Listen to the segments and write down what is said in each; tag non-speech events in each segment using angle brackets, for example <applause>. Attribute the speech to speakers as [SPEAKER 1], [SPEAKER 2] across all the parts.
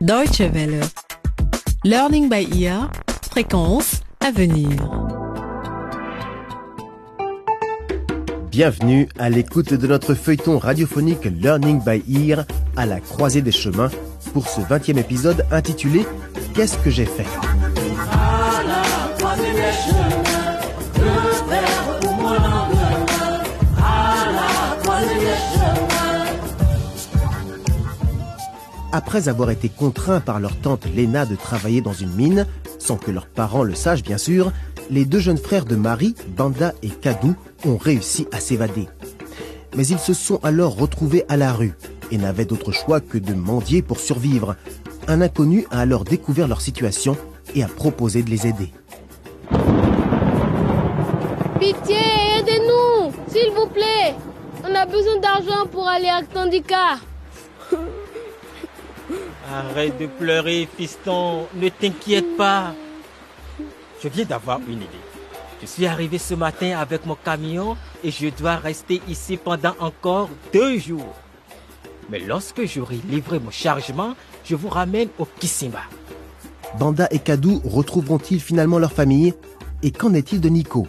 [SPEAKER 1] Deutsche Welle. Learning by ear. Fréquence à venir.
[SPEAKER 2] Bienvenue à l'écoute de notre feuilleton radiophonique Learning by Ear à la croisée des chemins pour ce 20e épisode intitulé Qu'est-ce que j'ai fait? Après avoir été contraints par leur tante Léna de travailler dans une mine, sans que leurs parents le sachent bien sûr, les deux jeunes frères de Marie, Banda et Kadou, ont réussi à s'évader. Mais ils se sont alors retrouvés à la rue et n'avaient d'autre choix que de mendier pour survivre. Un inconnu a alors découvert leur situation et a proposé de les aider.
[SPEAKER 3] Pitié, aidez-nous, s'il vous plaît. On a besoin d'argent pour aller à Tandika.
[SPEAKER 4] Arrête de pleurer, fiston. Ne t'inquiète pas. Je viens d'avoir une idée. Je suis arrivé ce matin avec mon camion et je dois rester ici pendant encore deux jours. Mais lorsque j'aurai livré mon chargement, je vous ramène au Kisimba.
[SPEAKER 2] Banda et Kadou retrouveront-ils finalement leur famille? Et qu'en est-il de Nico?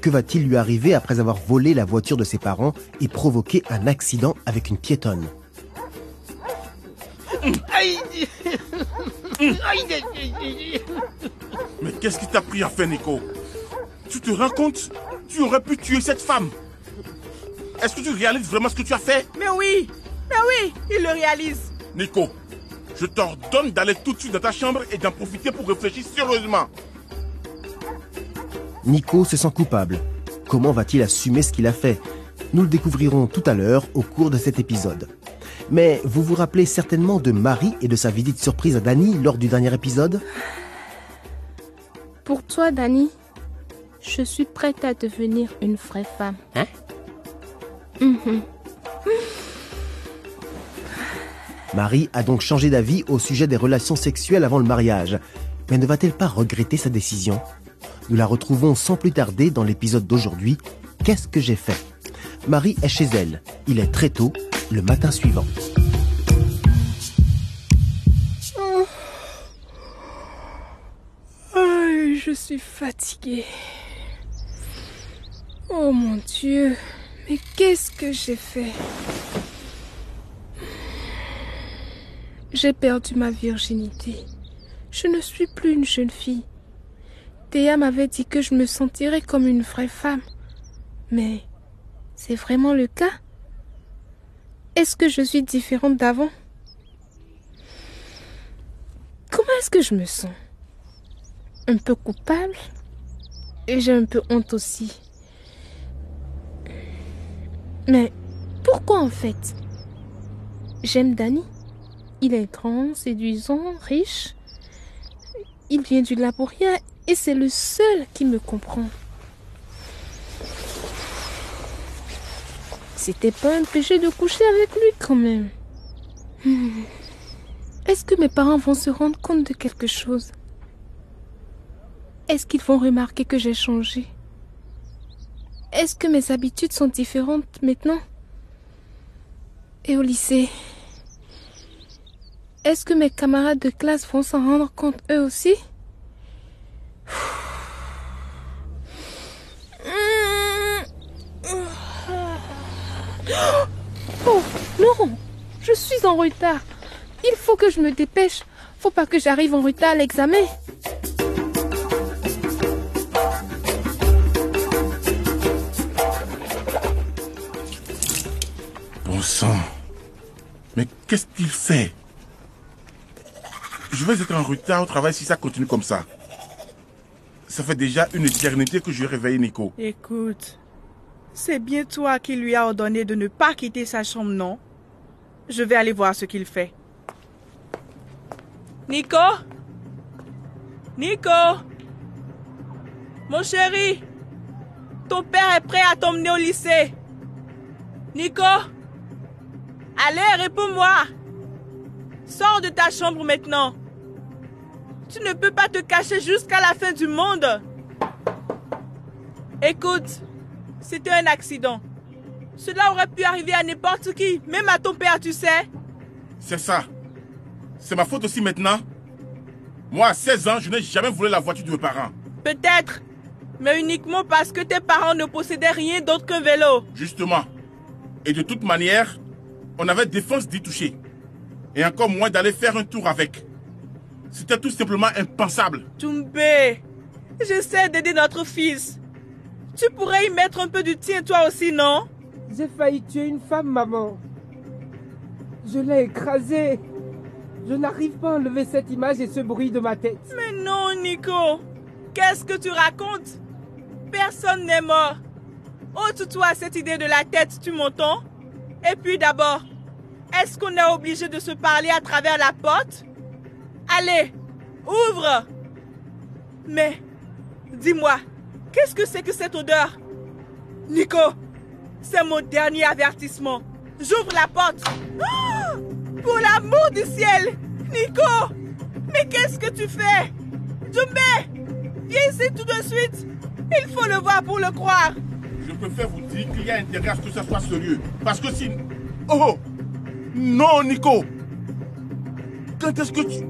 [SPEAKER 2] Que va-t-il lui arriver après avoir volé la voiture de ses parents et provoqué un accident avec une piétonne?
[SPEAKER 5] Mais qu'est-ce qui t'a pris à faire, Nico? Tu te rends compte? Tu aurais pu tuer cette femme. Est-ce que tu réalises vraiment ce que tu as fait?
[SPEAKER 6] Mais oui, mais oui, il le réalise.
[SPEAKER 5] Nico, je t'ordonne d'aller tout de suite dans ta chambre et d'en profiter pour réfléchir sérieusement.
[SPEAKER 2] Nico se sent coupable. Comment va-t-il assumer ce qu'il a fait? Nous le découvrirons tout à l'heure au cours de cet épisode. Mais vous vous rappelez certainement de Marie et de sa visite surprise à Dani lors du dernier épisode?
[SPEAKER 7] Pour toi, Dani, je suis prête à devenir une vraie femme.
[SPEAKER 4] Hein?
[SPEAKER 7] Mhm.
[SPEAKER 2] Marie a donc changé d'avis au sujet des relations sexuelles avant le mariage. Mais ne va-t-elle pas regretter sa décision? Nous la retrouvons sans plus tarder dans l'épisode d'aujourd'hui. Qu'est-ce que j'ai fait? Marie est chez elle. Il est très tôt, le matin suivant.
[SPEAKER 7] Aïe, je suis fatiguée. Oh mon Dieu, mais qu'est-ce que j'ai fait? J'ai perdu ma virginité. Je ne suis plus une jeune fille. Théa m'avait dit que je me sentirais comme une vraie femme. Mais c'est vraiment le cas? Est-ce que je suis différente d'avant? Comment est-ce que je me sens? Un peu coupable et j'ai un peu honte aussi. Mais pourquoi en fait? J'aime Danny. Il est grand, séduisant, riche. Il vient du Laboria et c'est le seul qui me comprend. C'était pas un péché de coucher avec lui quand même. Hmm. Est-ce que mes parents vont se rendre compte de quelque chose? Est-ce qu'ils vont remarquer que j'ai changé? Est-ce que mes habitudes sont différentes maintenant? Et au lycée Est-ce que mes camarades de classe vont s'en rendre compte eux aussi Oh non Je suis en retard. Il faut que je me dépêche. Faut pas que j'arrive en retard à l'examen.
[SPEAKER 5] Bon sang. Mais qu'est-ce qu'il fait? Je vais être en retard au travail si ça continue comme ça. Ça fait déjà une éternité que je réveille Nico.
[SPEAKER 6] Écoute, c'est bien toi qui lui a ordonné de ne pas quitter sa chambre, non? Je vais aller voir ce qu'il fait. Nico? Nico? Mon chéri? Ton père est prêt à t'emmener au lycée. Nico? Allez, réponds-moi Sors de ta chambre maintenant. Tu ne peux pas te cacher jusqu'à la fin du monde. Écoute, c'était un accident. Cela aurait pu arriver à n'importe qui, même à ton père, tu sais.
[SPEAKER 5] C'est ça. C'est ma faute aussi maintenant Moi, à 16 ans, je n'ai jamais volé la voiture de mes parents.
[SPEAKER 6] Peut-être, mais uniquement parce que tes parents ne possédaient rien d'autre qu'un vélo.
[SPEAKER 5] Justement. Et de toute manière, on avait défense d'y toucher. Et encore moins d'aller faire un tour avec. C'était tout simplement impensable.
[SPEAKER 6] Doumbé, j'essaie d'aider notre fils. Tu pourrais y mettre un peu du tien toi aussi, non?
[SPEAKER 8] J'ai failli tuer une femme, maman. Je l'ai écrasée. Je n'arrive pas à enlever cette image et ce bruit de ma tête.
[SPEAKER 6] Mais non, Nico. Qu'est-ce que tu racontes? Personne n'est mort. Ôte-toi cette idée de la tête, tu m'entends? Et puis d'abord, est-ce qu'on est obligé de se parler à travers la porte? Allez, ouvre Mais, dis-moi, qu'est-ce que c'est que cette odeur? Nico, c'est mon dernier avertissement. J'ouvre la porte. Ah pour l'amour du ciel Nico Mais qu'est-ce que tu fais? Djumbe Viens ici tout de suite Il faut le voir pour le croire
[SPEAKER 5] Je préfère vous dire qu'il y a intérêt à ce que ça soit sérieux. Parce que si... Oh Non, Nico Quand est-ce que tu...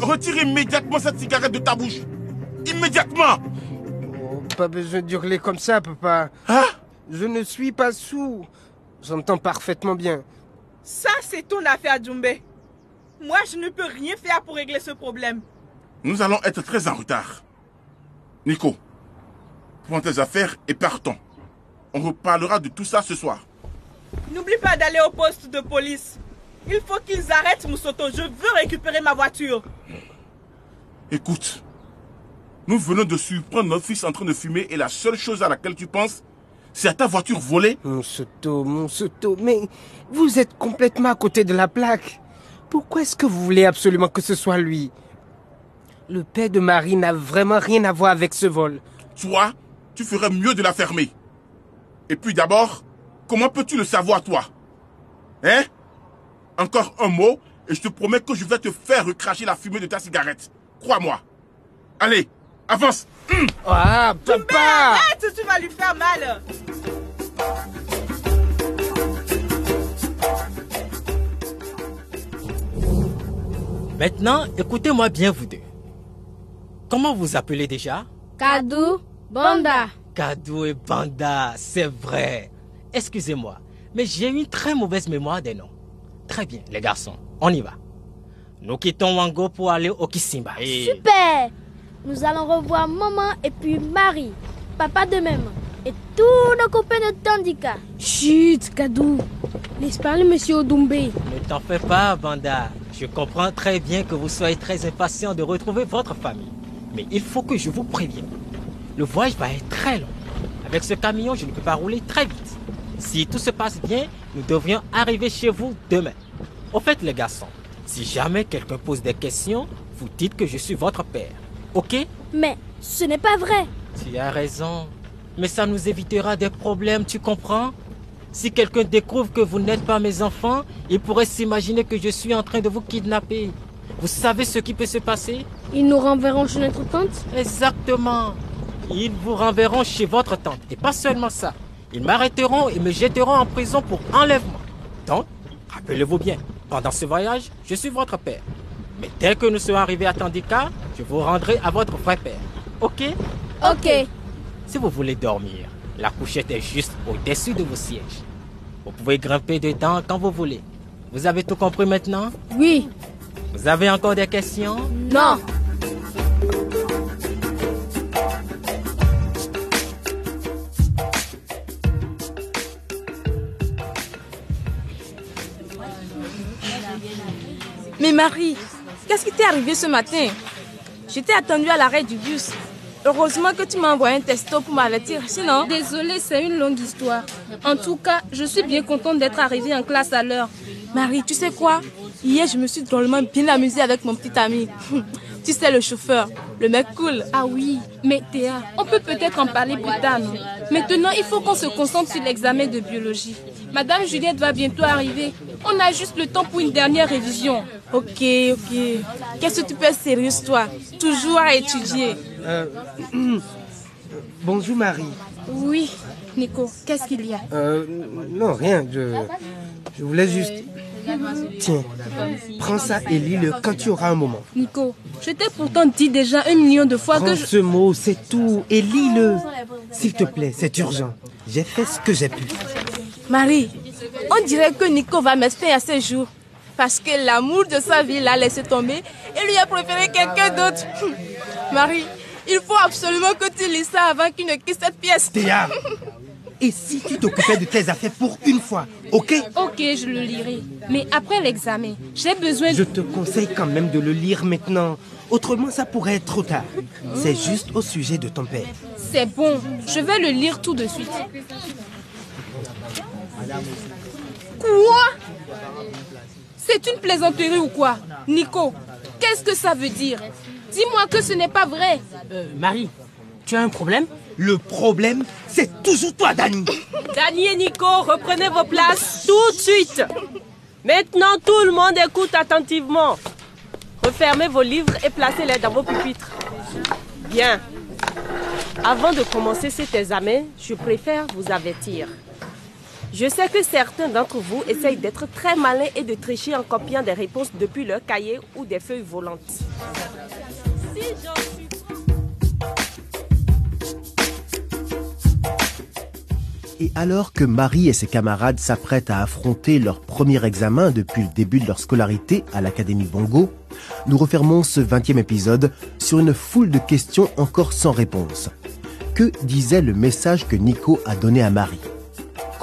[SPEAKER 5] Retire immédiatement cette cigarette de ta bouche? Immédiatement
[SPEAKER 8] oh, Pas besoin d'hurler comme ça, papa.
[SPEAKER 5] Hein?
[SPEAKER 8] Je ne suis pas sourd. J'entends parfaitement bien.
[SPEAKER 6] Ça, c'est ton affaire, Djumbe. Moi, je ne peux rien faire pour régler ce problème.
[SPEAKER 5] Nous allons être très en retard. Nico, prends tes affaires et partons. On reparlera de tout ça ce soir.
[SPEAKER 6] N'oublie pas d'aller au poste de police. Il faut qu'ils arrêtent Moussoto. Je veux récupérer ma voiture.
[SPEAKER 5] Écoute, nous venons de surprendre notre fils en train de fumer et la seule chose à laquelle tu penses, c'est à ta voiture volée
[SPEAKER 8] Moussoto, Moussoto, mais vous êtes complètement à côté de la plaque. Pourquoi est-ce que vous voulez absolument que ce soit lui? Le père de Marie n'a vraiment rien à voir avec ce vol.
[SPEAKER 5] Toi, tu ferais mieux de la fermer. Et puis d'abord, comment peux-tu le savoir, toi? Hein? Encore un mot, et je te promets que je vais te faire recracher la fumée de ta cigarette. Crois-moi. Allez, avance hum.
[SPEAKER 8] Ah, papa
[SPEAKER 6] Arrête, tu vas lui faire mal
[SPEAKER 4] Maintenant, écoutez-moi bien vous deux. Comment vous appelez déjà?
[SPEAKER 3] Kadou, Banda.
[SPEAKER 4] Kadou et Banda, c'est vrai. Excusez-moi, mais j'ai une très mauvaise mémoire des noms. Très bien, les garçons, on y va. Nous quittons Wango pour aller au Kisimba. Et...
[SPEAKER 3] Super Nous allons revoir maman et puis Marie, papa de même, et tous nos copains de Tandika.
[SPEAKER 7] Chut, Kadou. Laisse parler monsieur Odoumbé.
[SPEAKER 4] Ne t'en fais pas, Banda. Je comprends très bien que vous soyez très impatient de retrouver votre famille. Mais il faut que je vous prévienne. Le voyage va être très long. Avec ce camion, je ne peux pas rouler très vite. Si tout se passe bien, nous devrions arriver chez vous demain. Au fait, les garçons, si jamais quelqu'un pose des questions, vous dites que je suis votre père. Ok?
[SPEAKER 3] Mais ce n'est pas vrai.
[SPEAKER 4] Tu as raison. Mais ça nous évitera des problèmes, tu comprends? Si quelqu'un découvre que vous n'êtes pas mes enfants, il pourrait s'imaginer que je suis en train de vous kidnapper. Vous savez ce qui peut se passer?
[SPEAKER 3] Ils nous renverront chez notre tante?
[SPEAKER 4] Exactement. Ils vous renverront chez votre tante. Et pas seulement ça. Ils m'arrêteront et me jetteront en prison pour enlèvement. Donc, rappelez-vous bien, pendant ce voyage, je suis votre père. Mais dès que nous serons arrivés à Tandika, je vous rendrai à votre vrai père. Ok?
[SPEAKER 3] Ok.
[SPEAKER 4] Si vous voulez dormir, la couchette est juste au-dessus de vos sièges. Vous pouvez grimper dedans quand vous voulez. Vous avez tout compris maintenant?
[SPEAKER 3] Oui.
[SPEAKER 4] Vous avez encore des questions?
[SPEAKER 3] Non.
[SPEAKER 9] Mais Marie, qu'est-ce qui t'est arrivé ce matin? J'étais attendue à l'arrêt du bus. Heureusement que tu m'as envoyé un texto pour m'avertir, sinon...
[SPEAKER 7] Désolée, c'est une longue histoire. En tout cas, je suis bien contente d'être arrivée en classe à l'heure.
[SPEAKER 9] Marie, tu sais quoi? Hier, je me suis drôlement bien amusée avec mon petit ami. <laughs> tu sais, le chauffeur, le mec cool.
[SPEAKER 7] Ah oui, mais Théa, on peut peut-être en parler plus tard, non? Maintenant, il faut qu'on se concentre sur l'examen de biologie. Madame Juliette va bientôt arriver. On a juste le temps pour une dernière révision.
[SPEAKER 9] Ok, ok. Qu'est-ce que tu peux être sérieuse, toi? Toujours à étudier.
[SPEAKER 8] Euh, Bonjour Marie.
[SPEAKER 9] Oui, Nico, qu'est-ce qu'il y a?
[SPEAKER 8] Euh, non, rien. Je, je voulais juste. Tiens, prends ça et lis-le quand tu auras un moment.
[SPEAKER 9] Nico, je t'ai pourtant dit déjà un million de fois
[SPEAKER 8] Prends
[SPEAKER 9] que je...
[SPEAKER 8] ce mot, c'est tout, et lis-le. S'il te plaît, c'est urgent. J'ai fait ce que j'ai pu.
[SPEAKER 9] Marie, on dirait que Nico va m'espérer à ce jour. Parce que l'amour de sa vie l'a laissé tomber et lui a préféré quelqu'un d'autre. <laughs> Marie, il faut absolument que tu lis ça avant qu'il ne quitte cette pièce.
[SPEAKER 8] Théa Et si tu t'occupais de tes affaires pour une fois, ok?
[SPEAKER 9] Ok, je le lirai. Mais après l'examen, j'ai besoin de...
[SPEAKER 8] Je te conseille quand même de le lire maintenant. Autrement, ça pourrait être trop tard. C'est juste au sujet de ton père.
[SPEAKER 9] C'est bon, je vais le lire tout de suite. Quoi? C'est une plaisanterie ou quoi? Nico, qu'est-ce que ça veut dire? Dis-moi que ce n'est pas vrai.
[SPEAKER 10] Euh, Marie, tu as un problème?
[SPEAKER 8] Le problème, c'est toujours toi, Dani. <coughs>
[SPEAKER 10] Dani et Nico, reprenez vos places tout de suite. Maintenant, tout le monde écoute attentivement. Refermez vos livres et placez-les dans vos pupitres. Bien. Avant de commencer cet examen, je préfère vous avertir. Je sais que certains d'entre vous essayent d'être très malins et de tricher en copiant des réponses depuis leur cahier ou des feuilles volantes.
[SPEAKER 2] Et alors que Marie et ses camarades s'apprêtent à affronter leur premier examen depuis le début de leur scolarité à l'Académie Bongo, nous refermons ce 20e épisode sur une foule de questions encore sans réponse. Que disait le message que Nico a donné à Marie?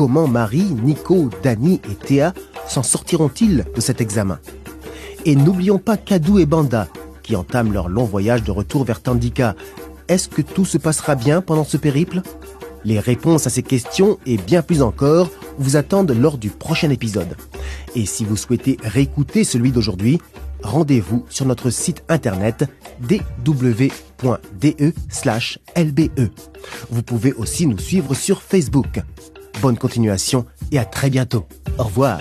[SPEAKER 2] Comment Marie, Nico, Dani et Théa s'en sortiront-ils de cet examen Et n'oublions pas Kadou et Banda, qui entament leur long voyage de retour vers Tandika. Est-ce que tout se passera bien pendant ce périple? Les réponses à ces questions et bien plus encore vous attendent lors du prochain épisode. Et si vous souhaitez réécouter celui d'aujourd'hui, rendez-vous sur notre site internet dw.de/lbe. Vous pouvez aussi nous suivre sur Facebook. Bonne continuation et à très bientôt. Au revoir.